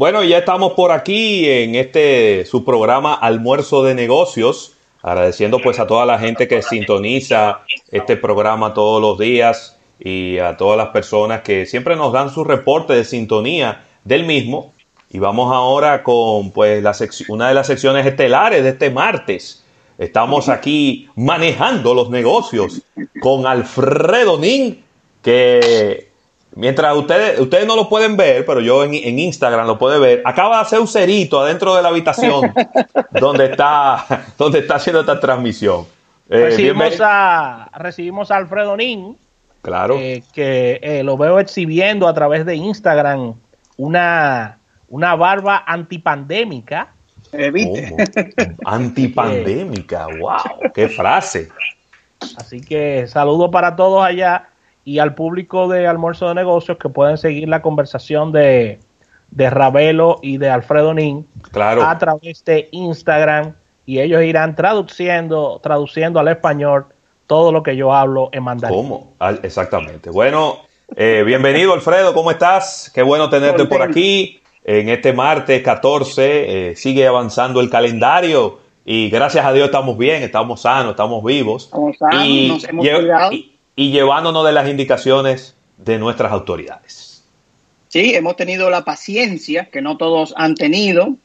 Bueno, ya estamos por aquí en este su programa Almuerzo de Negocios, agradeciendo pues a toda la gente que sintoniza este programa todos los días y a todas las personas que siempre nos dan su reporte de sintonía del mismo. Y vamos ahora con pues la una de las secciones estelares de este martes. Estamos aquí manejando los negocios con Alfredo Nin, que mientras ustedes, ustedes no lo pueden ver, pero yo en, Instagram lo puedo ver, acaba de hacer un cerito adentro de la habitación donde está, donde está haciendo esta transmisión. Eh, recibimos, a, recibimos a Alfredo Nin, claro. Eh, que eh, lo veo exhibiendo a través de Instagram una, una barba antipandémica. Evite. Antipandémica, wow, qué frase. Así que saludo para todos allá y al público de Almuerzo de Negocios que pueden seguir la conversación de, de Ravelo y de Alfredo Nin claro. a través de Instagram y ellos irán traduciendo, traduciendo al español todo lo que yo hablo en mandarín. ¿Cómo? Exactamente. Bueno, eh, bienvenido Alfredo, ¿cómo estás? Qué bueno tenerte por aquí en este martes 14. Eh, sigue avanzando el calendario y gracias a Dios estamos bien, estamos sanos, estamos vivos. Estamos sanos, y, nos hemos cuidado y llevándonos de las indicaciones de nuestras autoridades. Sí, hemos tenido la paciencia que no todos han tenido.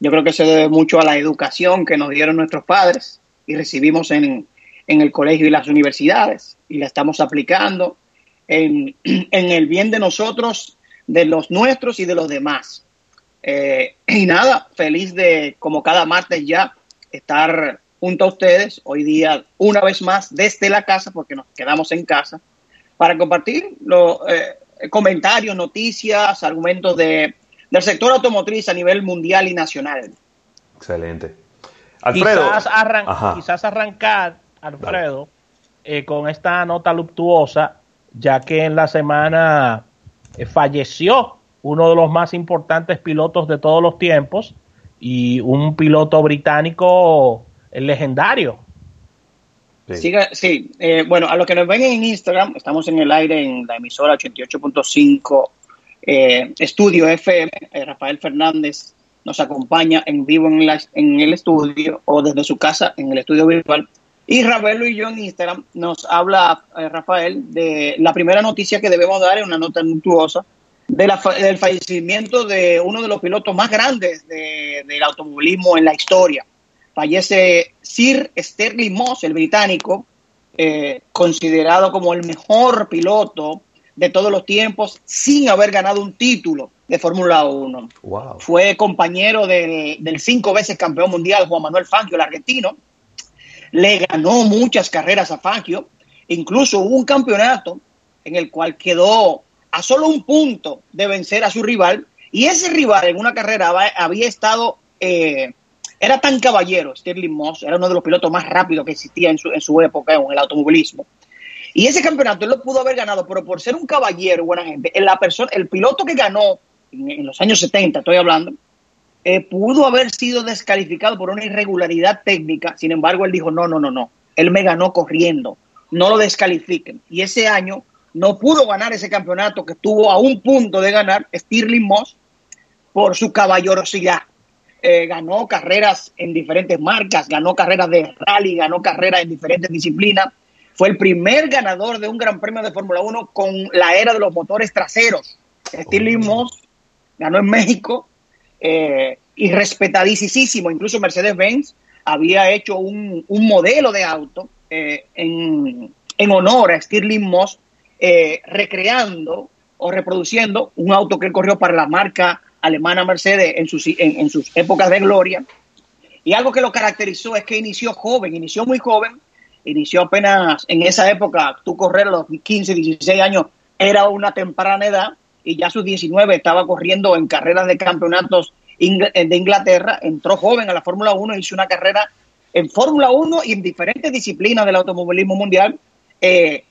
Yo creo que se debe mucho a la educación que nos dieron nuestros padres y recibimos en, el colegio y las universidades y la estamos aplicando en, el bien de nosotros, de los nuestros y de los demás. Eh, y nada, feliz de, como cada martes ya, estar junto a ustedes, hoy día una vez más desde la casa, porque nos quedamos en casa, para compartir los eh, comentarios, noticias, argumentos de, del sector automotriz a nivel mundial y nacional. Excelente. Alfredo. Quizás, arrancar, Alfredo, eh, con esta nota luctuosa, ya que en la semana eh, falleció uno de los más importantes pilotos de todos los tiempos y un piloto británico el legendario. Sí, sí. Eh, bueno, a los que nos ven en Instagram, estamos en el aire en la emisora 88.5 eh, Estudio FM. Eh, Rafael Fernández nos acompaña en vivo en, en el estudio o desde su casa en el estudio virtual. Y Ravelo y yo en Instagram nos habla Rafael de la primera noticia que debemos dar, es una nota nuptuosa, de del fallecimiento de uno de los pilotos más grandes del automovilismo en la historia fallece Sir Sterling Moss, el británico, eh, considerado como el mejor piloto de todos los tiempos sin haber ganado un título de Fórmula 1. Fue compañero del, cinco veces campeón mundial Juan Manuel Fangio, el argentino. Le ganó muchas carreras a Fangio. Incluso hubo un campeonato en el cual quedó a solo un punto de vencer a su rival. Y ese rival en una carrera había estado eh, era tan caballero, Stirling Moss, era uno de los pilotos más rápidos que existía en su, en su época en el automovilismo. Y ese campeonato él lo pudo haber ganado, pero por ser un caballero, buena gente, la persona, el piloto que ganó en, los años 70, estoy hablando, eh, pudo haber sido descalificado por una irregularidad técnica. Sin embargo, él dijo, no, no, no, no. Él me ganó corriendo. No lo descalifiquen. Y ese año no pudo ganar ese campeonato que estuvo a un punto de ganar Stirling Moss por su caballerosidad. Eh, ganó carreras en diferentes marcas, ganó carreras de rally, ganó carreras en diferentes disciplinas. Fue el primer ganador de un Gran Premio de Fórmula 1 con la era de los motores traseros. Stirling oh. Moss ganó en México eh, y respetadísimo. Incluso Mercedes-Benz había hecho un, modelo de auto eh, en, honor a Stirling Moss, recreando o reproduciendo un auto que él corrió para la marca alemana Mercedes en sus, en, sus épocas de gloria. Y algo que lo caracterizó es que inició joven, inició muy joven, inició apenas en esa época, tú correr a los 15, 16 años era una temprana edad y ya a sus 19 estaba corriendo en carreras de campeonatos de Inglaterra, entró joven a la Fórmula 1, hizo una carrera en Fórmula 1 y en diferentes disciplinas del automovilismo mundial eh,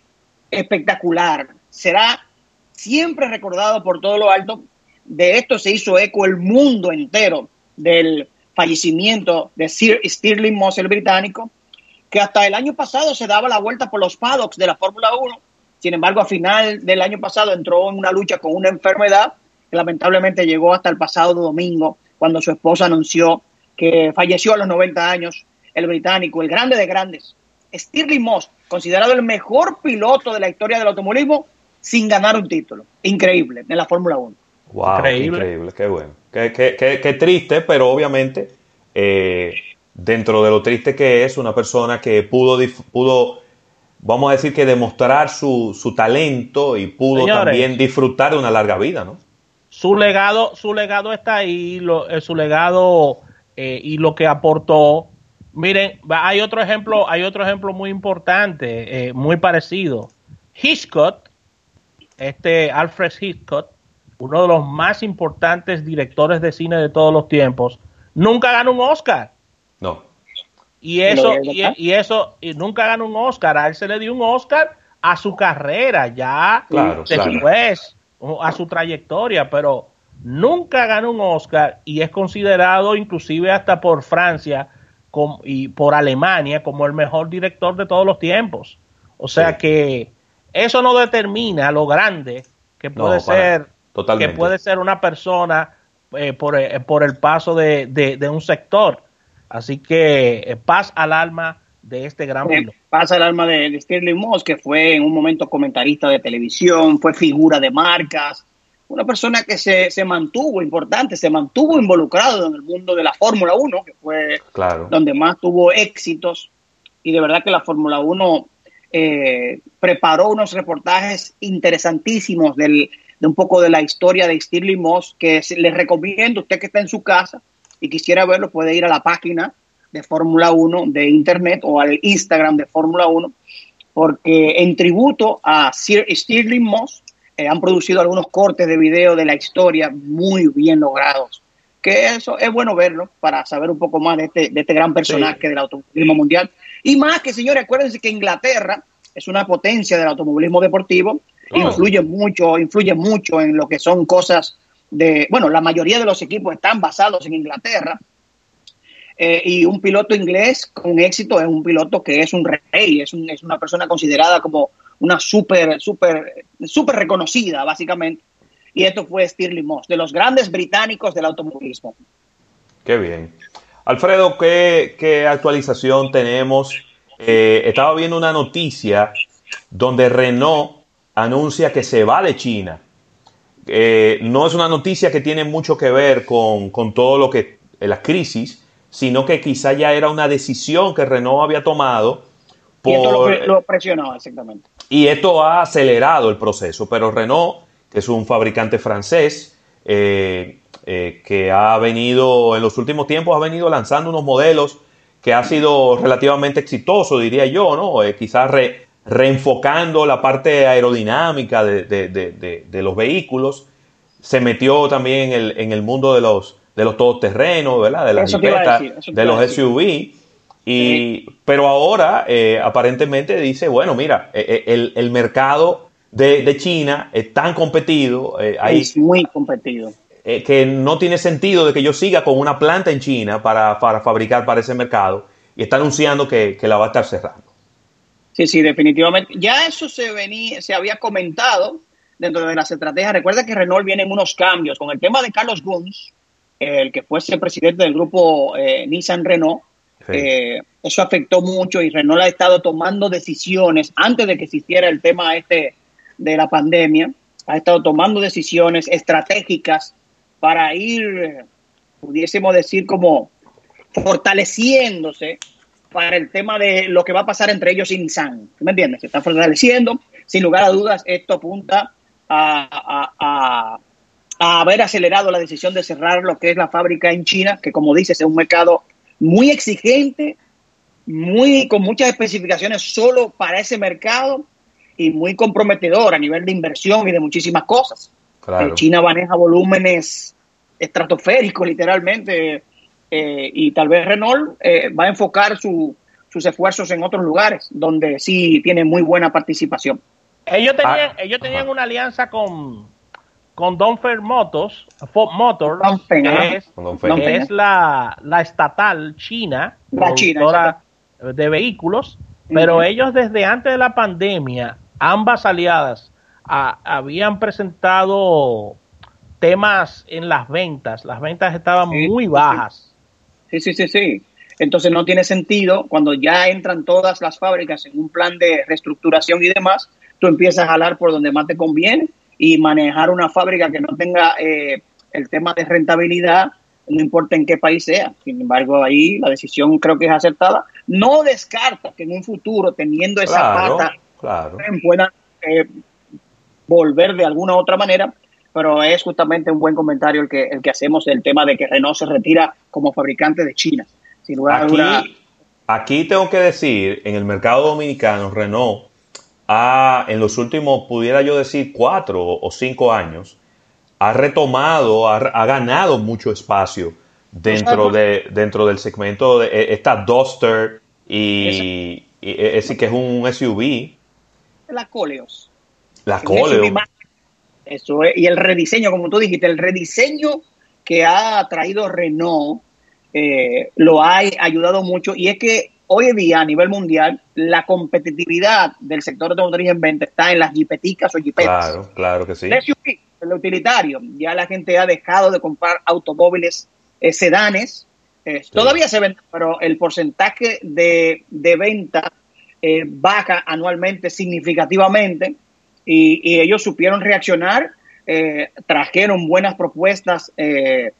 espectacular. Será siempre recordado por todo lo alto de esto se hizo eco el mundo entero del fallecimiento de Sir Stirling Moss, el británico, que hasta el año pasado se daba la vuelta por los paddocks de la Fórmula 1. Sin embargo, a final del año pasado entró en una lucha con una enfermedad que lamentablemente llegó hasta el pasado domingo, cuando su esposa anunció que falleció a los 90 años, el británico, el grande de grandes, Stirling Moss, considerado el mejor piloto de la historia del automovilismo sin ganar un título. Increíble en la Fórmula 1. Wow, increíble. qué bueno. Qué, qué, triste, pero obviamente eh, dentro de lo triste que es una persona que pudo, pudo vamos a decir que demostrar su, su talento y pudo también disfrutar de una larga vida, ¿no? Su legado, su legado está ahí, lo, eh, su legado eh, y lo que aportó. Miren, hay otro ejemplo, hay otro ejemplo muy importante, muy parecido. Hitchcock, este Alfred Hitchcock, uno de los más importantes directores de cine de todos los tiempos, nunca ganó un Oscar. No. Y eso, y, eso, y nunca ganó un Oscar. A él se le dio un Oscar a su carrera, ya después, a su trayectoria, pero nunca ganó un Oscar y es considerado inclusive hasta por Francia y por Alemania como el mejor director de todos los tiempos. O sea que eso no determina lo grande que puede ser que puede ser una persona eh, por, eh, por, el paso de, de, un sector. Así que eh, paz al alma de este gran piloto. Paz al alma de, de Stirling Moss, que fue en un momento comentarista de televisión, fue figura de marcas, una persona que se, se, mantuvo importante, se mantuvo involucrado en el mundo de la Fórmula 1, que fue donde más tuvo éxitos. Y de verdad que la Fórmula 1 preparó unos reportajes interesantísimos del, de un poco de la historia de Stirling Moss, que les recomiendo, usted que está en su casa y quisiera verlo, puede ir a la página de Fórmula 1 de Internet o al Instagram de Fórmula 1, porque en tributo a Sir Stirling Moss eh, han producido algunos cortes de video de la historia muy bien logrados. Que eso es bueno verlo para saber un poco más de este, de este gran personaje del automovilismo mundial. Y más que, señores, acuérdense que Inglaterra es una potencia del automovilismo deportivo influye mucho, influye mucho en lo que son cosas de, bueno, la mayoría de los equipos están basados en Inglaterra. Eh, y un piloto inglés con éxito es un piloto que es un rey, es, es una persona considerada como una súper, súper, súper reconocida, básicamente. Y esto fue Stirling Moss, de los grandes británicos del automovilismo. Qué bien. Alfredo, ¿qué, qué actualización tenemos? Eh, estaba viendo una noticia donde Renault anuncia que se va de China. Eh, no es una noticia que tiene mucho que ver con, todo lo que eh, la crisis, sino que quizá ya era una decisión que Renault había tomado. Por, y esto lo, presionó, exactamente. Y esto ha acelerado el proceso, pero Renault, que es un fabricante francés, eh, que ha venido, en los últimos tiempos, ha venido lanzando unos modelos que ha sido relativamente exitoso, diría yo, ¿no? quizás re, reenfocando la parte aerodinámica de, los vehículos, se metió también en el, mundo de los, de los todoterrenos, ¿verdad? De las de los SUV. Y, Pero ahora eh, aparentemente dice, bueno, mira, eh, eh, el, mercado de, China es tan competido. es muy competido. que no tiene sentido de que yo siga con una planta en China para, fabricar para ese mercado y está anunciando que, que la va a estar cerrando. Sí, sí, definitivamente. Ya eso se venía, se había comentado dentro de las estrategias. Recuerda que Renault viene en unos cambios con el tema de Carlos Ghosn, el que fuese presidente del grupo eh, Nissan Renault. Eh, eso afectó mucho y Renault ha estado tomando decisiones antes de que existiera el tema este de la pandemia. Ha estado tomando decisiones estratégicas para ir, pudiésemos decir, como fortaleciéndose para el tema de lo que va a pasar entre ellos y Nissan. ¿Me entiendes? Se está fortaleciendo. Sin lugar a dudas, esto apunta a, haber acelerado la decisión de cerrar lo que es la fábrica en China, que como dices es un mercado muy exigente, muy con muchas especificaciones solo para ese mercado y muy comprometedor a nivel de inversión y de muchísimas cosas. Eh, China maneja volúmenes estratosféricos, literalmente, eh, y tal vez Renault eh, va a enfocar sus esfuerzos en otros lugares donde sí tiene muy buena participación. Ellos tenían, ah, ellos tenían una alianza con, con Donfer Motors, Motors que, es, la, estatal china, la china de vehículos, pero ellos desde antes de la pandemia, ambas aliadas habían presentado temas en las ventas. Las ventas estaban muy bajas. Sí, sí, sí, sí. Entonces no tiene sentido cuando ya entran todas las fábricas en un plan de reestructuración y demás, tú empiezas a jalar por donde más te conviene y manejar una fábrica que no tenga eh, el tema de rentabilidad, no importa en qué país sea. Sin embargo, ahí la decisión creo que es acertada. No descarta que en un futuro, teniendo esa pata, puedan eh, volver de alguna u otra manera, pero es justamente un buen comentario el que, el que hacemos del tema de que Renault se retira como fabricante de China aquí, aquí tengo que decir, en el mercado dominicano, Renault ha, en los últimos, pudiera yo decir, cuatro o cinco años, ha retomado, ha, ganado mucho espacio dentro, de, dentro del segmento de e, esta Duster y, ese que es un SUV. La Coleos. La Coleos. Eso y el rediseño, como tú dijiste, el rediseño que ha traído Renault eh, lo ha ayudado mucho. Y es que hoy en día a nivel mundial la competitividad del sector automotriz en venta está en las jipeticas o jipetas. Claro, claro que sí. El utilitario, ya la gente ha dejado de comprar automóviles eh, sedanes, eh, todavía se venden, pero el porcentaje de, venta baja anualmente significativamente y, ellos supieron reaccionar, trajeron buenas propuestas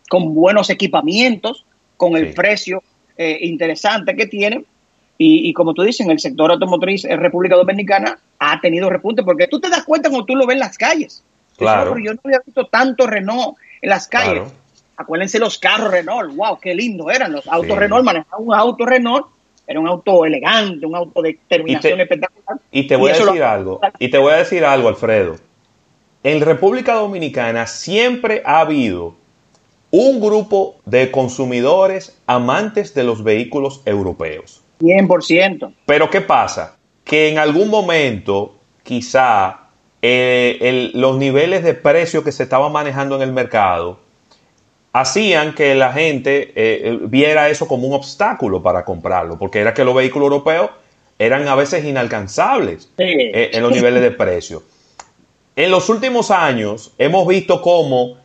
con buenos equipamientos con el precio eh, interesante que tiene. Y, como tú dices, en el sector automotriz en República Dominicana ha tenido repunte, porque tú te das cuenta cuando tú lo ves en las calles. Claro. yo no había visto tanto Renault en las calles. Acuérdense los carros Renault, wow, qué lindo eran los autos Renault, manejar un auto Renault era un auto elegante, un auto de terminación espectacular. Y te voy a decir algo, y te voy a decir algo, Alfredo. En República Dominicana siempre ha habido un grupo de consumidores amantes de los vehículos europeos. 100%. Pero ¿qué pasa? Que en algún momento quizá eh, los niveles de precio que se estaban manejando en el mercado hacían que la gente eh, viera eso como un obstáculo para comprarlo, porque era que los vehículos europeos eran a veces inalcanzables eh, en los niveles de precio. En los últimos años hemos visto cómo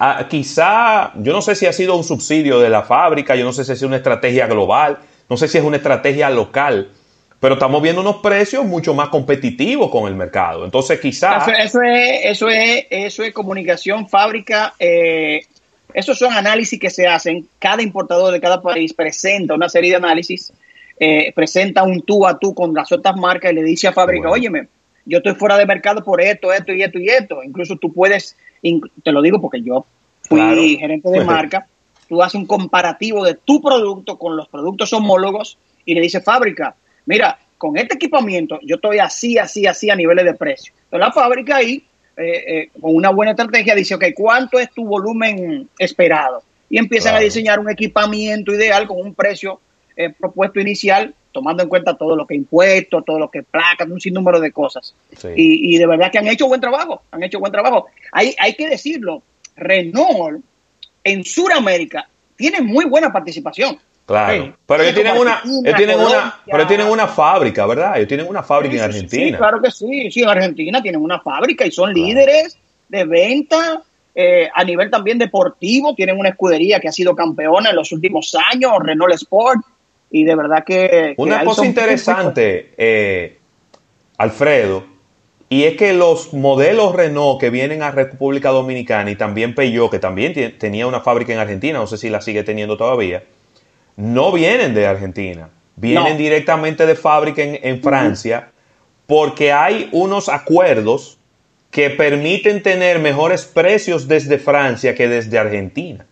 Ah, quizá, yo no sé si ha sido un subsidio de la fábrica, yo no sé si es una estrategia global, no sé si es una estrategia local, pero estamos viendo unos precios mucho más competitivos con el mercado. Entonces, quizá... Eso, es, eso, es, eso es comunicación, fábrica. Eh, esos son análisis que se hacen. Cada importador de cada país presenta una serie de análisis, eh, presenta un tú a tú con las otras marcas y le dice a fábrica, óyeme, yo estoy fuera de mercado por esto, esto y esto y esto. Incluso tú puedes te lo digo porque yo fui gerente de marca, tú haces un comparativo de tu producto con los productos homólogos y le dices fábrica, mira, con este equipamiento yo estoy así, así, así a niveles de precio. Entonces la fábrica ahí, eh, eh, con una buena estrategia, dice, ok, ¿cuánto es tu volumen esperado? Y empiezan a diseñar un equipamiento ideal con un precio eh, propuesto inicial tomando en cuenta todo lo que impuestos, todo lo que placas, un sinnúmero de cosas. Y, de verdad que han hecho buen trabajo, han hecho buen trabajo. Hay, hay que decirlo, Renault en Sudamérica tiene muy buena participación. Claro, pero ellos tienen una, tienen una, pero tienen una fábrica, ¿verdad? Ellos tienen una fábrica en Argentina. Sí, claro que sí, sí, en Argentina tienen una fábrica y son líderes de venta eh, a nivel también deportivo, tienen una escudería que ha sido campeona en los últimos años, Renault Sport, y de verdad que... Una cosa interesante, eh, Alfredo, y es que los modelos Renault que vienen a República Dominicana y también Peugeot, que también tenía una fábrica en Argentina, no sé si la sigue teniendo todavía, no vienen de Argentina, vienen directamente de fábrica en, Francia, porque hay unos acuerdos que permiten tener mejores precios desde Francia que desde Argentina.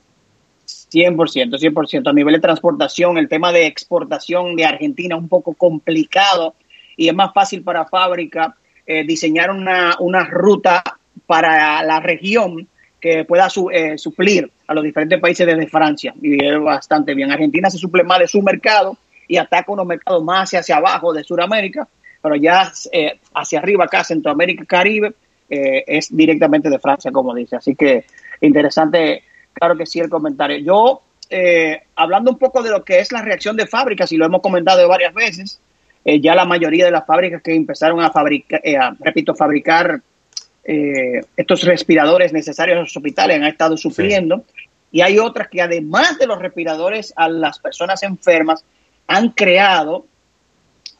100%, 100%. A nivel de transportación, el tema de exportación de Argentina es un poco complicado y es más fácil para fábrica eh, diseñar una, ruta para la región que pueda eh, suplir a los diferentes países desde Francia. Y es bastante bien. Argentina se suple más de su mercado y ataca unos mercados más hacia, abajo de Sudamérica, pero ya eh, hacia arriba acá, Centroamérica, Caribe, es directamente de Francia, como dice. Así que interesante Claro que sí, el comentario. Yo, eh, hablando un poco de lo que es la reacción de fábricas, y lo hemos comentado varias veces, eh, ya la mayoría de las fábricas que empezaron a fabricar, eh, repito, fabricar eh, estos respiradores necesarios en los hospitales, han estado supliendo. Y hay otras que además de los respiradores a las personas enfermas, han creado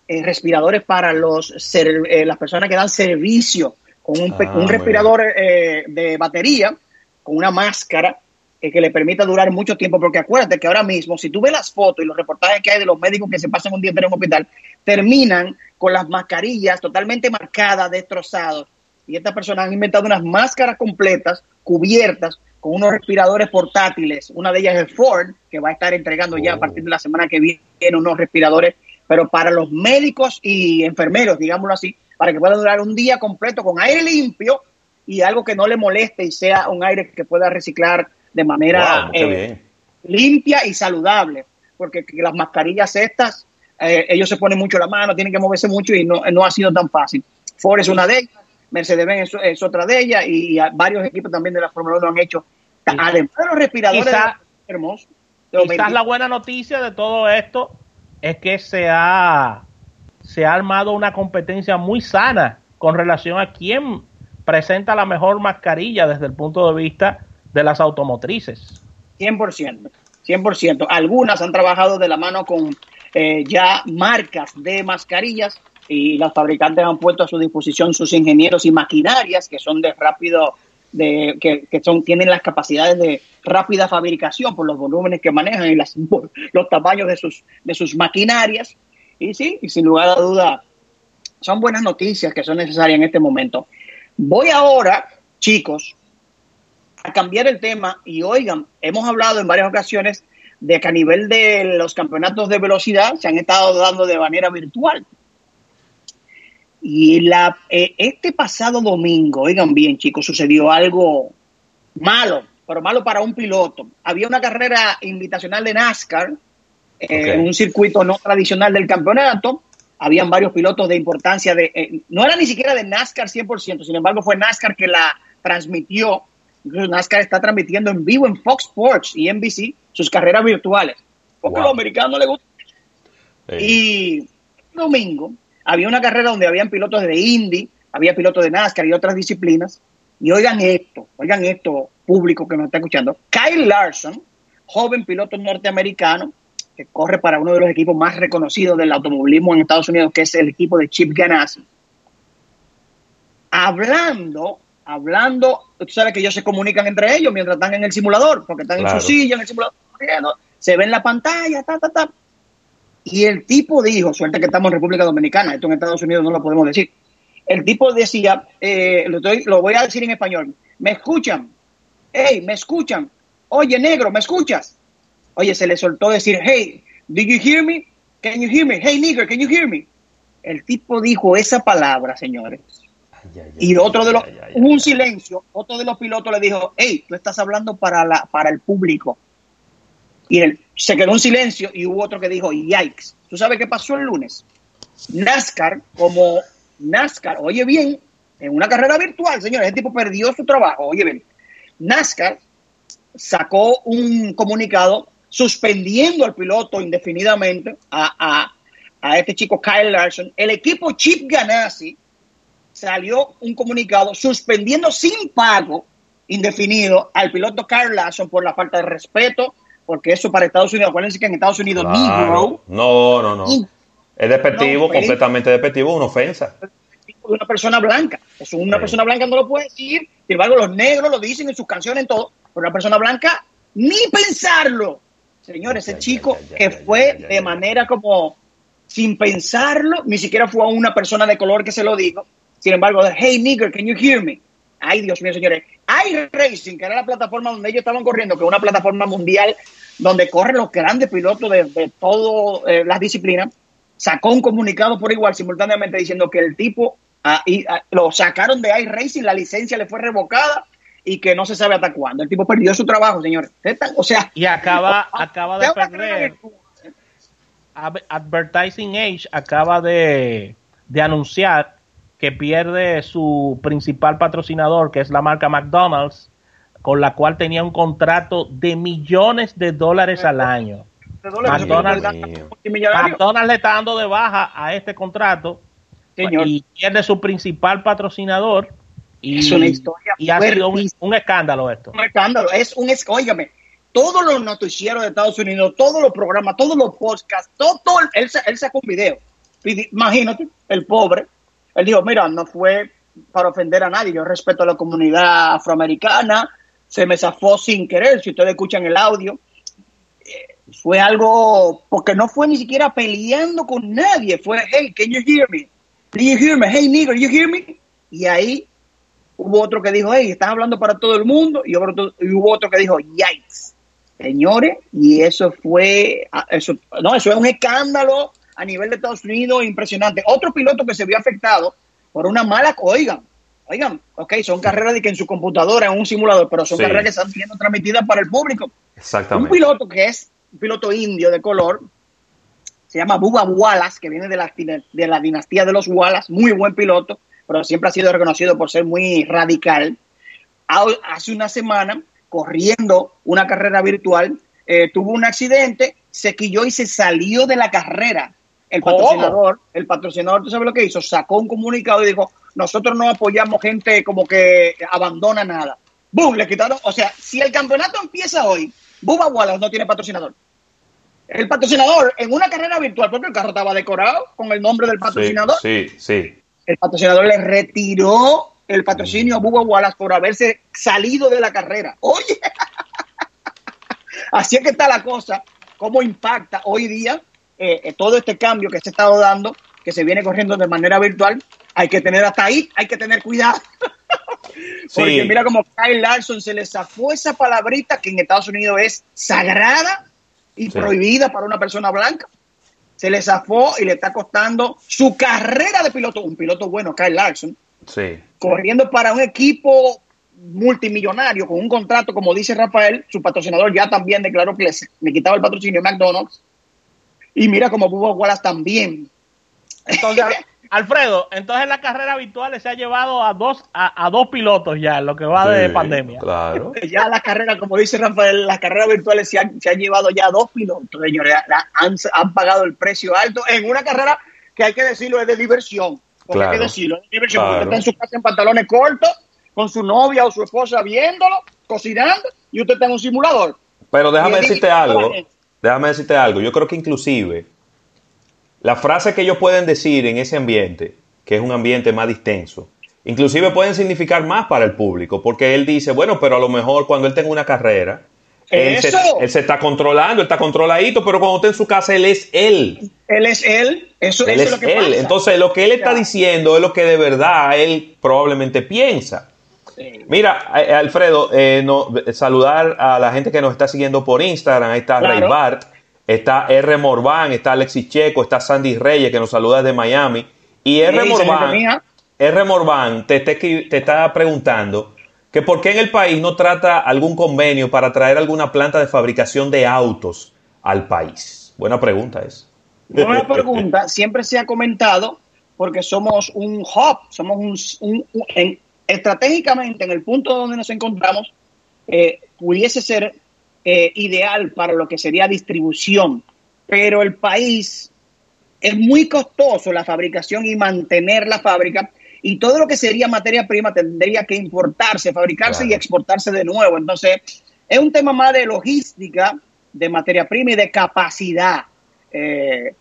eh, respiradores para los eh, las personas que dan servicio con un, ah, respirador de batería, con una máscara que le permita durar mucho tiempo, porque acuérdate que ahora mismo, si tú ves las fotos y los reportajes que hay de los médicos que se pasan un día en un hospital, terminan con las mascarillas totalmente marcadas, destrozados. Y estas personas han inventado unas máscaras completas, cubiertas, con unos respiradores portátiles. Una de ellas es Ford, que va a estar entregando ya a partir de la semana que viene unos respiradores, pero para los médicos y enfermeros, digámoslo así, para que puedan durar un día completo con aire limpio y algo que no le moleste y sea un aire que pueda reciclar de manera eh, limpia y saludable. Porque las mascarillas estas eh, ellos se ponen mucho la mano, tienen que moverse mucho y no, no ha sido tan fácil. Ford es una de ellas, Mercedes-Benz es, otra de ellas y, varios equipos también de la Fórmula 1 han hecho. Además de los respiradores hermosos. Quizás la buena noticia de todo esto es que se ha, se ha armado una competencia muy sana con relación a quién presenta la mejor mascarilla desde el punto de vista de las automotrices. 100%, 100%. Algunas han trabajado de la mano con eh, ya marcas de mascarillas y los fabricantes han puesto a su disposición sus ingenieros y maquinarias que son de rápido, de, que, son, tienen las capacidades de rápida fabricación por los volúmenes que manejan y las, los tamaños de sus, de sus maquinarias. Y sí, sin lugar a duda, son buenas noticias que son necesarias en este momento. Voy ahora, chicos, a cambiar el tema y oigan, hemos hablado en varias ocasiones de que a nivel de los campeonatos de velocidad se han estado dando de manera virtual. Y la, eh, este pasado domingo, oigan bien chicos, sucedió algo malo, pero malo para un piloto. Había una carrera invitacional de NASCAR eh, en un circuito no tradicional del campeonato. Habían varios pilotos de importancia de... Eh, no era ni siquiera de NASCAR 100%, sin embargo fue NASCAR que la transmitió NASCAR está transmitiendo en vivo en Fox Sports y NBC sus carreras virtuales. Porque a los americanos no les gusta. Y domingo había una carrera donde habían pilotos de Indy, había pilotos de NASCAR y otras disciplinas. Y oigan esto, oigan esto, público que nos está escuchando. Kyle Larson, joven piloto norteamericano, que corre para uno de los equipos más reconocidos del automovilismo en Estados Unidos, que es el equipo de Chip Ganassi. Hablando hablando, tú sabes que ellos se comunican entre ellos mientras están en el simulador, porque están en su silla, en el simulador, se ve en la pantalla, ta, ta, ta. Y el tipo dijo, suerte que estamos en República Dominicana, esto en Estados Unidos no lo podemos decir. El tipo decía, eh, lo, lo voy a decir en español, me escuchan, hey, me escuchan, oye negro, ¿me escuchas? Oye, se le soltó decir, hey, do you hear me? Can you hear me? Hey nigger, can you hear me? El tipo dijo esa palabra, señores y otro de los, hubo un silencio, otro de los pilotos le dijo, hey, tú estás hablando para, la, para el público. Y él, se quedó un silencio y hubo otro que dijo, yikes. ¿Tú sabes qué pasó el lunes? NASCAR, como NASCAR, oye bien, en una carrera virtual, señores, ese tipo perdió su trabajo, oye bien. NASCAR sacó un comunicado suspendiendo al piloto indefinidamente a, a, a este chico Kyle Larson. El equipo Chip Ganassi salió un comunicado suspendiendo sin pago indefinido al piloto Carl Larson por la falta de respeto, porque eso para Estados Unidos, acuérdense que en Estados Unidos No, no, no. es despectivo, completamente despectivo, una ofensa. Una persona blanca. Es una persona blanca no lo puede decir. Sin embargo, los negros lo dicen en sus canciones, en todo. Pero una persona blanca, ni pensarlo. Señores, ese chico que fue de manera como sin pensarlo, ni siquiera fue a una persona de color que se lo dijo, sin embargo, hey nigger, can you hear me? Ay, Dios mío, señores. iRacing, que era la plataforma donde ellos estaban corriendo, que es una plataforma mundial donde corren los grandes pilotos de, todas eh, las disciplinas, sacó un comunicado por igual simultáneamente diciendo que el tipo ah, ah, lo sacaron de iRacing, la licencia le fue revocada y que no se sabe hasta cuándo. El tipo perdió su trabajo, señores. O sea, y acaba, acaba de perder. Advertising Age acaba de, de anunciar que pierde su principal patrocinador, que es la marca McDonald's, con la cual tenía un contrato de millones de dólares al año. McDonald's, le está dando de baja a este contrato y pierde su principal patrocinador Y, es una historia. Y ha sido un, escándalo esto. Un escándalo. Es un. Óigame, todos los noticieros de Estados Unidos, todos los programas, todos los podcasts, todo, él, él sacó un video. Imagínate, el pobre. Él dijo: Mira, no fue para ofender a nadie. Yo respeto a la comunidad afroamericana. Se me zafó sin querer. Si ustedes escuchan el audio, eh, fue algo porque no fue ni siquiera peleando con nadie. Fue, hey, can you hear me? Do you hear me? Hey, nigger, you hear me? Y ahí hubo otro que dijo, hey, estás hablando para todo el mundo. Y, hubo otro que dijo, yikes, señores. Y eso fue, ah, eso, no, eso es un escándalo a nivel de Estados Unidos impresionante. Otro piloto que se vio afectado por una mala, oigan, oigan, ok, son carreras de que en su computadora, en un simulador, pero son carreras que están siendo transmitidas para el público. Exactamente. Un piloto que es un piloto indio de color, se llama Bubba Wallace, que viene de la, de la dinastía de los Wallace, muy buen piloto, pero siempre ha sido reconocido por ser muy radical. Hace una semana, corriendo una carrera virtual, eh, tuvo un accidente, se quilló y se salió de la carrera el patrocinador, el patrocinador, ¿tú sabes lo que hizo? Sacó un comunicado y dijo, nosotros no apoyamos gente como que abandona nada. ¡Bum! Le quitaron, o sea, si el campeonato empieza hoy, Bubba Wallace no tiene patrocinador. El patrocinador en una carrera virtual, porque el carro estaba decorado con el nombre del patrocinador. Sí, sí. El patrocinador le retiró el patrocinio a Bubba Wallace por haberse salido de la carrera. Oye, así es que está la cosa, cómo impacta hoy día eh, eh, todo este cambio que se ha estado dando, que se viene corriendo de manera virtual, hay que tener hasta ahí, hay que tener cuidado. Porque mira como Kyle Larson se le zafó esa palabrita que en Estados Unidos es sagrada y prohibida para una persona blanca. Se le zafó y le está costando su carrera de piloto, un piloto bueno, Kyle Larson, sí. corriendo para un equipo multimillonario con un contrato, como dice Rafael, su patrocinador ya también declaró que le quitaba el patrocinio de McDonald's y mira como Bubba Wallace también. Entonces, Alfredo, entonces la carrera virtual se ha llevado a dos, a, dos pilotos ya, lo que va de pandemia. Claro. ya la carrera, como dice Rafael, las carreras virtuales se han, llevado ya a dos pilotos, señores. Han, pagado el precio alto en una carrera que hay que decirlo es de diversión. Porque hay que decirlo, es de diversión. Porque está en su casa en pantalones cortos, con su novia o su esposa viéndolo, cocinando, y usted está en un simulador. Pero déjame decirte algo déjame decirte algo, yo creo que inclusive la frase que ellos pueden decir en ese ambiente, que es un ambiente más distenso, inclusive pueden significar más para el público, porque él dice, bueno, pero a lo mejor cuando él tenga una carrera, él se, está controlando, él está controladito, pero cuando está en su casa, él es él. Él es él, eso, es, lo que él. Entonces, lo que él está diciendo es lo que de verdad él probablemente piensa. Mira, Alfredo, eh, no, saludar a la gente que nos está siguiendo por Instagram. Ahí está Ray Bart, está R. Morvan, está Alexis Checo, está Sandy Reyes que nos saluda desde Miami. Y R. Morvan, R. Morvan te, te, está preguntando que por qué en el país no trata algún convenio para traer alguna planta de fabricación de autos al país. Buena pregunta es. Buena pregunta. Siempre se ha comentado porque somos un hub, somos un, estratégicamente en el punto donde nos encontramos, eh, pudiese ser eh, ideal para lo que sería distribución, pero el país es muy costoso la fabricación y mantener la fábrica y todo lo que sería materia prima tendría que importarse, fabricarse y exportarse de nuevo. Entonces, es un tema más de logística, de materia prima y de capacidad. Eh,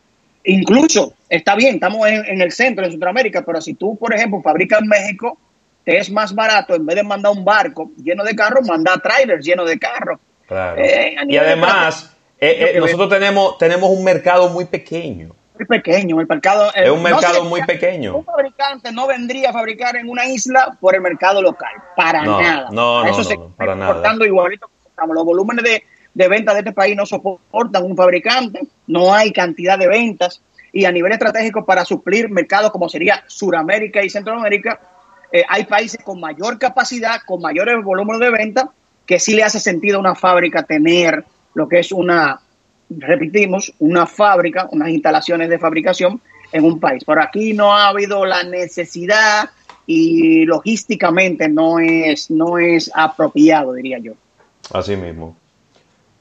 incluso, está bien, estamos en, en, el centro de Sudamérica, pero si tú, por ejemplo, fabricas en México, es más barato, en vez de mandar un barco lleno de carros, mandar trailers llenos de carros. Eh, y además, eh, eh, nosotros tenemos, tenemos un mercado muy pequeño. Muy pequeño, el mercado es un mercado muy pequeño. Un fabricante no vendría a fabricar en una isla por el mercado local, para nada. No, no, Eso se para nada. igualito. Los volúmenes de, de venta de este país no soportan un fabricante, no hay cantidad de ventas y a nivel estratégico para suplir mercados como sería Suramérica y Centroamérica, eh, hay países con mayor capacidad, con mayores volúmenes de venta, que sí le hace sentido a una fábrica tener lo que es una, repetimos, una fábrica, unas instalaciones de fabricación en un país. Por aquí no ha habido la necesidad y logísticamente no es, no es apropiado, diría yo. Así mismo.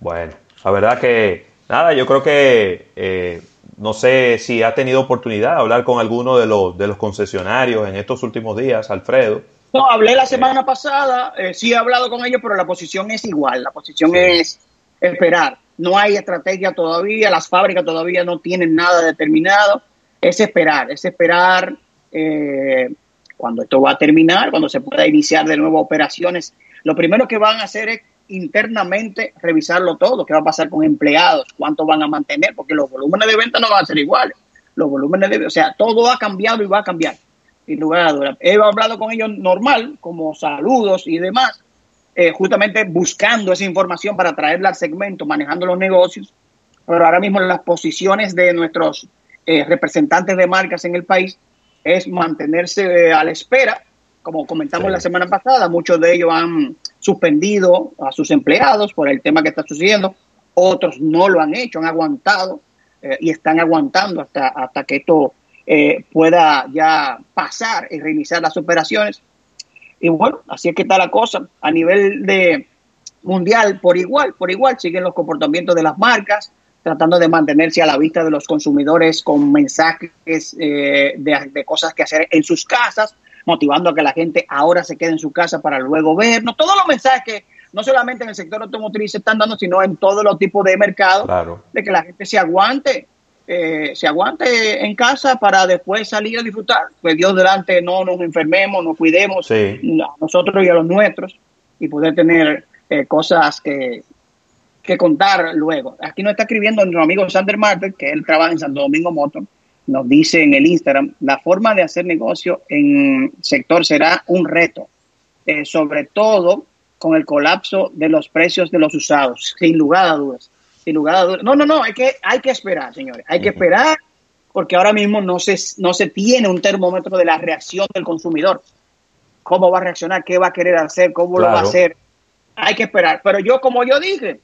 Bueno, la verdad que, nada, yo creo que eh, no sé si ha tenido oportunidad de hablar con alguno de los, de los concesionarios en estos últimos días, Alfredo, No, hablé la semana pasada, eh, sí he hablado con ellos, pero la posición es igual, la posición es esperar. No hay estrategia todavía, las fábricas todavía no tienen nada determinado, es esperar, es esperar eh, cuando esto va a terminar, cuando se pueda iniciar de nuevo operaciones. Lo primero que van a hacer es internamente revisarlo todo, qué va a pasar con empleados, cuánto van a mantener, porque los volúmenes de venta no van a ser iguales. Los volúmenes de, o sea, todo ha cambiado y va a cambiar. Sin lugar a dudas. He hablado con ellos normal, como saludos y demás, eh, justamente buscando esa información para traerla al segmento, manejando los negocios. Pero ahora mismo las posiciones de nuestros eh, representantes de marcas en el país es mantenerse a la espera. Como comentamos la semana pasada, muchos de ellos han suspendido a sus empleados por el tema que está sucediendo, otros no lo han hecho, han aguantado eh, y están aguantando hasta, hasta que esto eh, pueda ya pasar y reiniciar las operaciones. Y bueno, así es que está la cosa. A nivel de mundial, por igual, por igual, siguen los comportamientos de las marcas, tratando de mantenerse a la vista de los consumidores con mensajes eh, de, de, cosas que hacer en sus casas, motivando a que la gente ahora se quede en su casa para luego vernos. Todos los mensajes que no solamente en el sector automotriz se están dando, sino en todos los tipos de mercados, de que la gente se aguante, eh, se aguante en casa para después salir a disfrutar. Pues Dios delante no nos enfermemos, nos cuidemos a nosotros y a los nuestros y poder tener eh, cosas que, que contar luego. Aquí nos está escribiendo nuestro amigo Sander Martel, que él trabaja en Santo Domingo Motor nos dice en el Instagram, la forma de hacer negocio en sector será un reto, eh, sobre todo con el colapso de los precios de los usados, sin lugar a dudas. Sin lugar a dudas. No, no, no, hay que, hay que esperar, señores, hay que esperar porque ahora mismo no se, no se tiene un termómetro de la reacción del consumidor. ¿Cómo va a reaccionar? ¿Qué va a querer hacer? ¿Cómo lo va a hacer? Hay que esperar. Pero yo, como yo dije,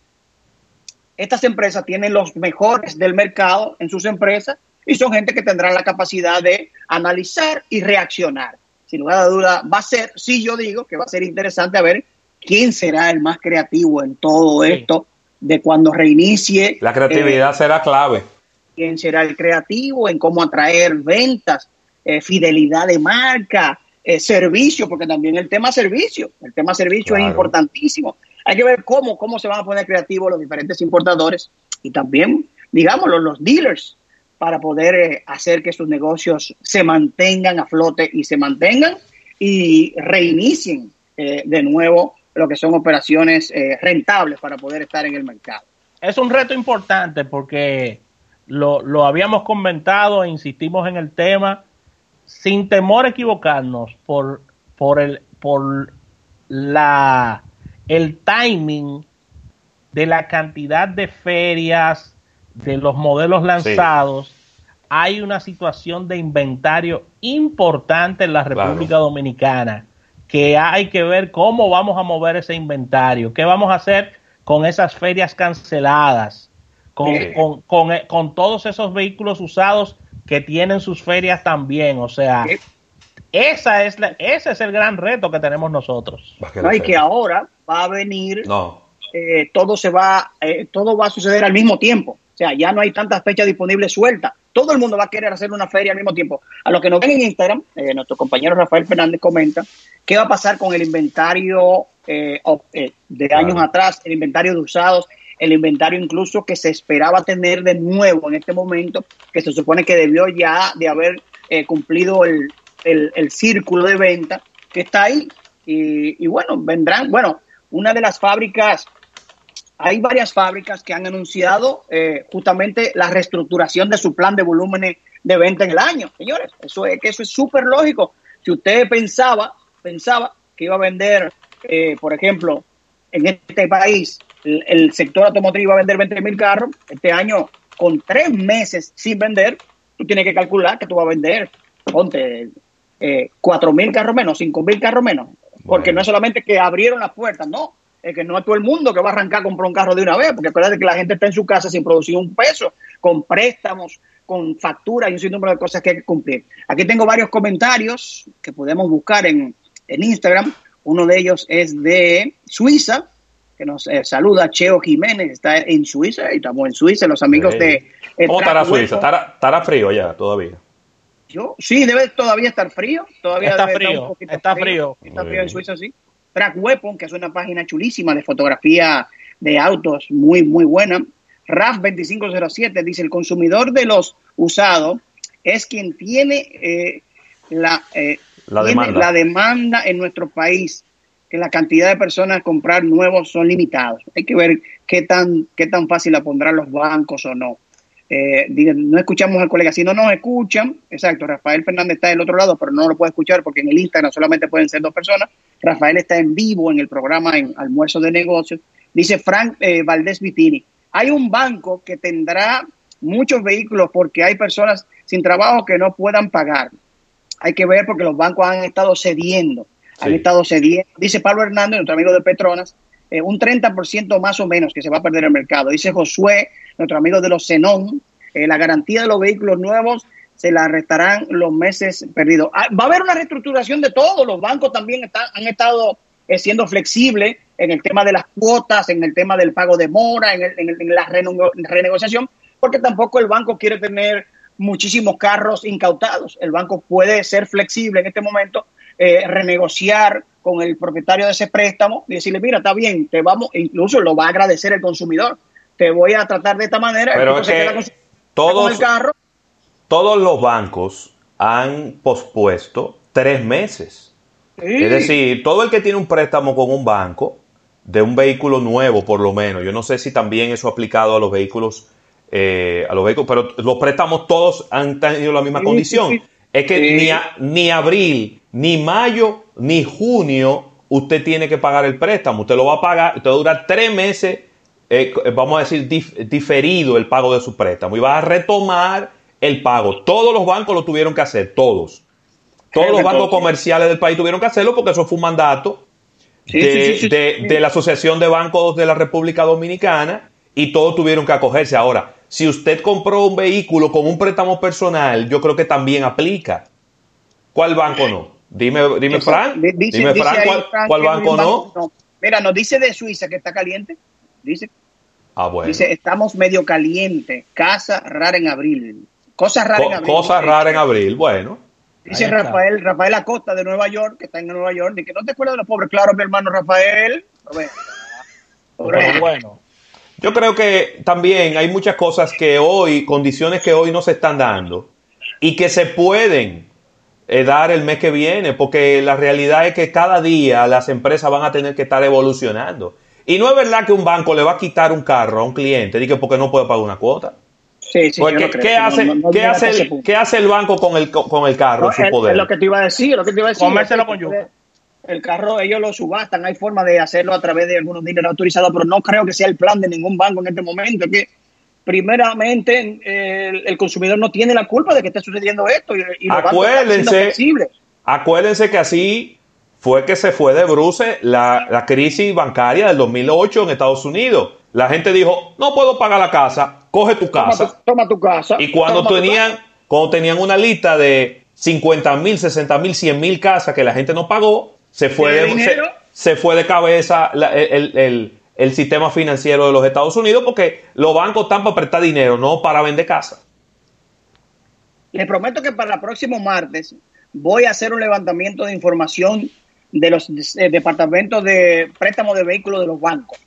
estas empresas tienen los mejores del mercado en sus empresas y son gente que tendrá la capacidad de analizar y reaccionar. Sin lugar a duda, va a ser, sí yo digo que va a ser interesante a ver quién será el más creativo en todo esto de cuando reinicie. La creatividad eh, será clave. ¿Quién será el creativo en cómo atraer ventas, eh, fidelidad de marca, eh, servicio, porque también el tema servicio, el tema servicio es importantísimo. Hay que ver cómo, cómo se van a poner creativos los diferentes importadores y también, digámoslo, los dealers para poder eh, hacer que sus negocios se mantengan a flote y se mantengan y reinicien eh, de nuevo lo que son operaciones eh, rentables para poder estar en el mercado. Es un reto importante porque lo, lo habíamos comentado e insistimos en el tema sin temor a equivocarnos por, por, el, por la, el timing de la cantidad de ferias, de los modelos lanzados, hay una situación de inventario importante en la República Dominicana, que hay que ver cómo vamos a mover ese inventario, qué vamos a hacer con esas ferias canceladas, con, con, todos esos vehículos usados que tienen sus ferias también, o sea... Esa es la, ese es el gran reto que tenemos nosotros. y que ahora va a venir, no. Eh, todo se va, eh, todo va a suceder al mismo tiempo sea, ya no hay tantas fechas disponibles sueltas. Todo el mundo va a querer hacer una feria al mismo tiempo. A lo que nos ven en Instagram, eh, nuestro compañero Rafael Fernández comenta qué va a pasar con el inventario eh, eh, de años atrás, el inventario de usados, el inventario incluso que se esperaba tener de nuevo en este momento, que se supone que debió ya de haber cumplido el, círculo de venta que está ahí. Y, y bueno, vendrán, bueno, una de las fábricas hay varias fábricas que han anunciado eh, justamente la reestructuración de su plan de volúmenes de venta en el año. Señores, eso es que eso es súper lógico. Si usted pensaba, pensaba que iba a vender, eh, por ejemplo, en este país, el, sector automotriz iba a vender 20 mil carros, este año con tres meses sin vender, tú tienes que calcular que tú vas a vender, ponte, eh, 4 mil carros menos, 5 mil carros menos, porque no es solamente que abrieron las puertas, no, es que no es todo el mundo que va a arrancar a comprar un carro de una vez, porque acuérdate que la gente está en su casa sin producir un peso, con préstamos, con facturas y un sinnúmero de cosas que hay que cumplir. Aquí tengo varios comentarios que podemos buscar en, Instagram. Uno de ellos es de Suiza, que nos eh, saluda Cheo Jiménez, está en Suiza y estamos en Suiza, los amigos de... ¿Cómo estará Suiza? ¿Estará, frío ya todavía? Yo, sí, debe todavía estar frío. Todavía está frío, está frío. Está frío en Suiza, sí. Track Weapon, que es una página chulísima de fotografía de autos, muy, muy buena. RAF 2507 dice, el consumidor de los usados es quien tiene, eh, la, eh, la, demanda. la demanda en nuestro país que la cantidad de personas a comprar nuevos son limitados. Hay que ver qué tan, qué tan fácil la pondrán los bancos o no. Eh, no escuchamos al colega, si no nos escuchan, exacto, Rafael Fernández está del otro lado, pero no lo puede escuchar porque en el Instagram solamente pueden ser dos personas. Rafael está en vivo en el programa en Almuerzo de Negocios. Dice Frank eh, Valdés Vitini, hay un banco que tendrá muchos vehículos porque hay personas sin trabajo que no puedan pagar. Hay que ver porque los bancos han estado cediendo, han estado cediendo. Dice Pablo Hernández, nuestro amigo de Petronas, eh, un 30% más o menos que se va a perder el mercado. Dice Josué, nuestro amigo de los Zenón, eh, la garantía de los vehículos nuevos se la restarán los meses perdidos. Ah, va a haber una reestructuración de todo. Los bancos también han estado eh, siendo flexibles en el tema de las cuotas, en el tema del pago de mora, en, la renegociación, porque tampoco el banco quiere tener muchísimos carros incautados. El banco puede ser flexible en este momento, eh, renegociar con el propietario de ese préstamo y decirle, mira, está bien, te vamos, incluso lo va a agradecer el consumidor, te voy a tratar de esta manera. Pero todos, todos los bancos han pospuesto tres meses. Es decir, todo el que tiene un préstamo con un banco, de un vehículo nuevo por lo menos, yo no sé si también eso ha aplicado a los vehículos, eh, a los vehículos, pero los préstamos todos han tenido la misma condición. Es que ni, ni abril, ni mayo, ni junio usted tiene que pagar el préstamo. Usted lo va a pagar, usted va a durar tres meses, eh, vamos a decir, diferido el pago de su préstamo y va a retomar el pago. Todos los bancos lo tuvieron que hacer, todos. Todos los bancos comerciales del país tuvieron que hacerlo porque eso fue un mandato de, la Asociación de Bancos de la República Dominicana y todos tuvieron que acogerse. Ahora, si usted compró un vehículo con un préstamo personal, yo creo que también aplica. ¿Cuál banco no? Dime, dime Frank. dime Frank, ¿cuál, banco no? Mira, nos dice de Suiza que está caliente. Dice. Ah, bueno. Dice, estamos medio caliente. Casa rara en abril. Cosa rara en abril. Cosa rara en abril, bueno. Dice Rafael, Rafael Acosta de Nueva York, que está en Nueva York, y que no te acuerdas de los pobres. Claro, mi hermano Rafael. bueno. Yo creo que también hay muchas cosas que hoy, condiciones que hoy no se están dando y que se pueden eh, dar el mes que viene, porque la realidad es que cada día las empresas van a tener que estar evolucionando. Y no es verdad que un banco le va a quitar un carro a un cliente porque no puede pagar una cuota. Sí, sí, Porque, ¿qué, hace, ¿qué, hace el, ¿qué hace el banco con el, con el carro, su poder? Es lo que te iba a decir, lo que te iba a decir. El carro ellos lo subastan, hay forma de hacerlo a través de algunos dinero autorizados, pero no creo que sea el plan de ningún banco en este momento. que primeramente el, consumidor no tiene la culpa de que esté sucediendo esto y, acuérdense, acuérdense que así fue que se fue de bruce la, la crisis bancaria del 2008 en Estados Unidos. La gente dijo, no puedo pagar la casa, coge tu casa. Toma tu, casa. Y cuando tenían, cuando tenían una lista de 50 mil, 60 mil, 100 mil casas que la gente no pagó, se fue, de, se, fue de cabeza el, sistema financiero de los Estados Unidos porque los bancos están para prestar dinero, no para vender casas. Les prometo que para el próximo martes voy a hacer un levantamiento de información de los departamentos de préstamo de vehículos de los bancos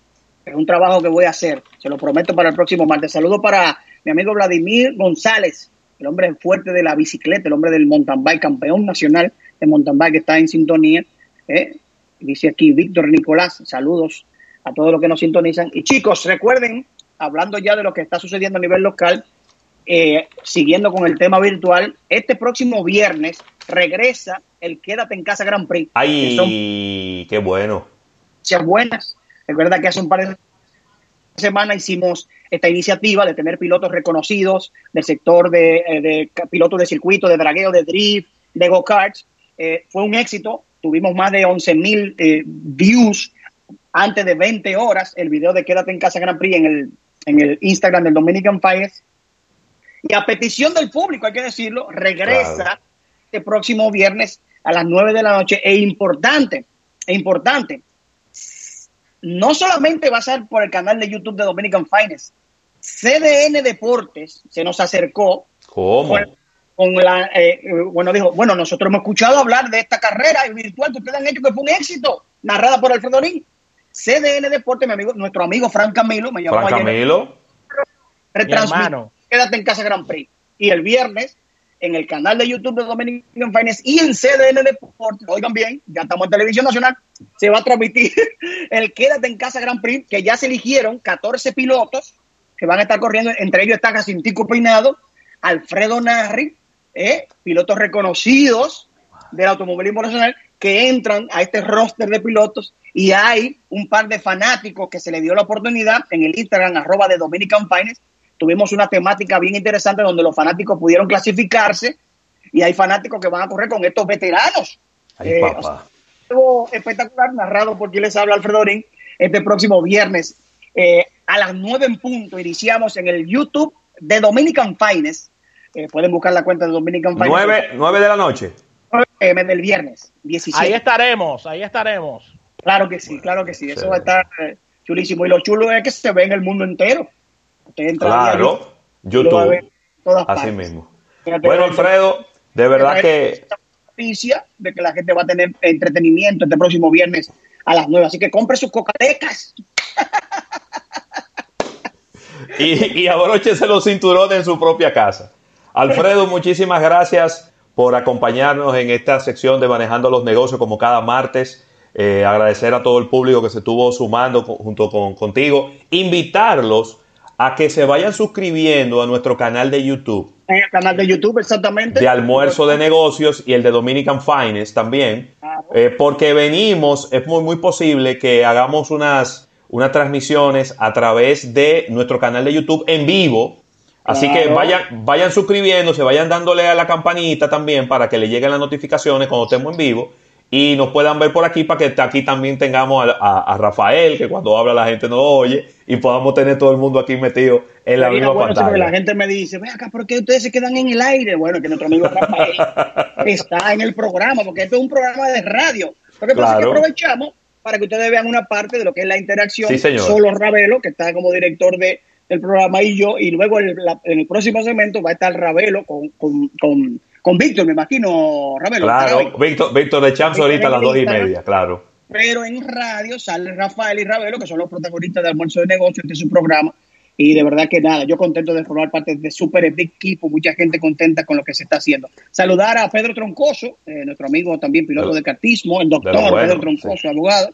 es un trabajo que voy a hacer, se lo prometo para el próximo martes. Saludo para mi amigo Vladimir González, el hombre fuerte de la bicicleta, el hombre del mountain bike, campeón nacional de mountain bike que está en sintonía. ¿eh? Dice aquí Víctor Nicolás, saludos a todos los que nos sintonizan. Y chicos, recuerden, hablando ya de lo que está sucediendo a nivel local, eh, siguiendo con el tema virtual, este próximo viernes regresa el Quédate en Casa Grand Prix. ¡Ay, qué bueno! Sean buenas es verdad que hace un par de semanas hicimos esta iniciativa de tener pilotos reconocidos del sector de, eh, pilotos de circuito, de dragueo, de drift, de go-karts. Eh, fue un éxito. Tuvimos más de 11 mil eh, views antes de 20 horas. El video de Quédate en Casa Grand Prix en el, en el Instagram del Dominican Fires. Y a petición del público, hay que decirlo, regresa el este próximo viernes a las 9 de la noche. E importante, e importante, no solamente va a ser por el canal de YouTube de Dominican Finance, CDN Deportes se nos acercó. ¿Cómo? con la, eh, bueno, dijo, bueno, nosotros hemos escuchado hablar de esta carrera virtual que ustedes han hecho que fue un éxito, narrada por Alfredo Nin. CDN Deporte, mi amigo, nuestro amigo Frank Camilo, me llamó Frank Camilo. Retransmitió Quédate en casa Gran Prix. Y el viernes, en el canal de YouTube de Dominican Finance y en CDN Deporte, oigan bien, ya estamos en televisión nacional, se va a transmitir el Quédate en casa Gran Prix, que ya se eligieron 14 pilotos que van a estar corriendo, entre ellos está Jacintico Peinado, Alfredo Narri, eh, pilotos reconocidos del automovilismo nacional que entran a este roster de pilotos y hay un par de fanáticos que se le dio la oportunidad en el Instagram arroba de Dominican Finance. Tuvimos una temática bien interesante donde los fanáticos pudieron clasificarse y hay fanáticos que van a correr con estos veteranos. Ay, eh, algo espectacular narrado por quien les habla Alfredo Ring este próximo viernes eh, a las 9 en punto. Iniciamos en el YouTube de Dominican Finance. Eh, pueden buscar la cuenta de Dominican Finance. 9, de la noche. 9 del viernes, 17. Ahí estaremos, ahí estaremos. Claro que sí, claro que sí. Eso va a estar eh, chulísimo. Y lo chulo es que se ve en el mundo entero. claro, YouTube. Así mismo. bueno, Alfredo, de verdad que. De que la gente va a tener entretenimiento este próximo viernes a las 9. Así que compre sus cocatecas. y, y abróchese los cinturones en su propia casa. Alfredo, muchísimas gracias por acompañarnos en esta sección de Manejando los Negocios como cada martes. Eh, agradecer a todo el público que se estuvo sumando junto con contigo, invitarlos a que se vayan suscribiendo a nuestro canal de YouTube. En el canal de YouTube, exactamente. De almuerzo de negocios y el de Dominican Finance también. Eh, porque venimos, es muy, muy posible que hagamos unas, unas transmisiones a través de nuestro canal de YouTube en vivo. Así que vayan, vayan suscribiéndose, vayan dándole a la campanita también para que le lleguen las notificaciones cuando estemos en vivo y nos puedan ver por aquí para que aquí también tengamos a, Rafael, que cuando habla la gente no lo oye, y podamos tener todo el mundo aquí metido en la misma pantalla. La gente me dice, ve acá, ¿por qué ustedes se quedan en el aire? Bueno, que nuestro amigo Rafael está en el programa, porque esto es un programa de radio. Lo que pasa es que aprovechamos para que ustedes vean una parte de lo que es la interacción. Sí, señor. Solo Ravelo, que está como director de, del programa, y yo, y luego en el próximo segmento va a estar Ravelo con, con, con con Víctor, me imagino, Ramiro. Claro, Víctor, Víctor de Champs ahorita a las dos y media, claro. Pero en radio sale Rafael y Ravelo, que son los protagonistas de Almuerzo de Negocios, este es su programa. Y de verdad que nada, yo contento de formar parte de Super Equipo, mucha gente contenta con lo que se está haciendo. Saludar a Pedro Troncoso, eh, nuestro amigo también piloto de cartismo, el doctor Pedro Troncoso, abogado.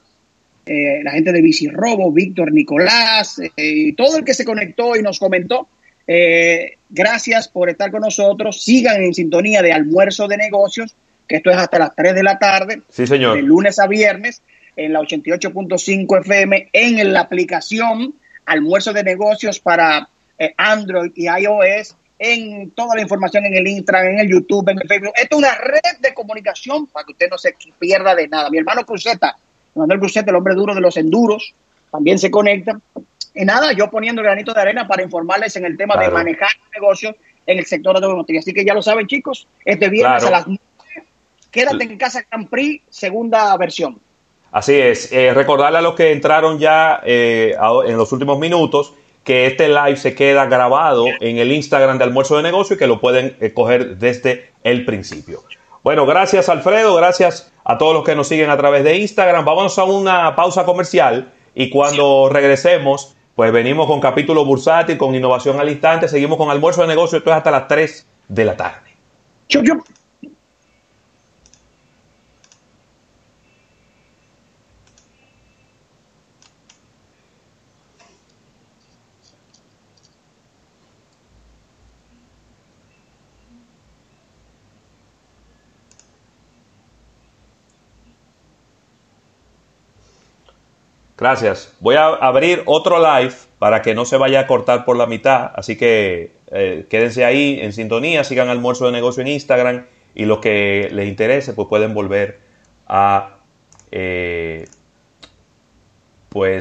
Eh, la gente de Bicirrobo, Víctor Nicolás, eh, y todo el que se conectó y nos comentó. Eh, gracias por estar con nosotros. Sigan en sintonía de almuerzo de negocios, que esto es hasta las 3 de la tarde. Sí, señor. De lunes a viernes en la 88.5 FM, en la aplicación almuerzo de negocios para eh, Android y iOS, en toda la información en el Instagram, en el YouTube, en el Facebook. Esto es una red de comunicación para que usted no se pierda de nada. Mi hermano Cruzeta, Manuel Cruzeta, el hombre duro de los enduros, también se conecta. Y nada, yo poniendo el granito de arena para informarles en el tema de manejar negocios en el sector automotriz. Así que ya lo saben, chicos, este viernes a las 9, quédate en casa Grand Prix, segunda versión. Así es, eh, recordarle a los que entraron ya eh, en los últimos minutos que este live se queda grabado en el Instagram de Almuerzo de Negocio y que lo pueden eh, coger desde el principio. Bueno, gracias Alfredo, gracias a todos los que nos siguen a través de Instagram. Vamos a una pausa comercial y cuando regresemos pues venimos con capítulo bursátil, con innovación al instante, seguimos con almuerzo de negocio, esto es hasta las 3 de la tarde. Gracias. Voy a abrir otro live para que no se vaya a cortar por la mitad. Así que eh, quédense ahí en sintonía, sigan almuerzo de negocio en Instagram y lo que les interese, pues pueden volver a eh, pues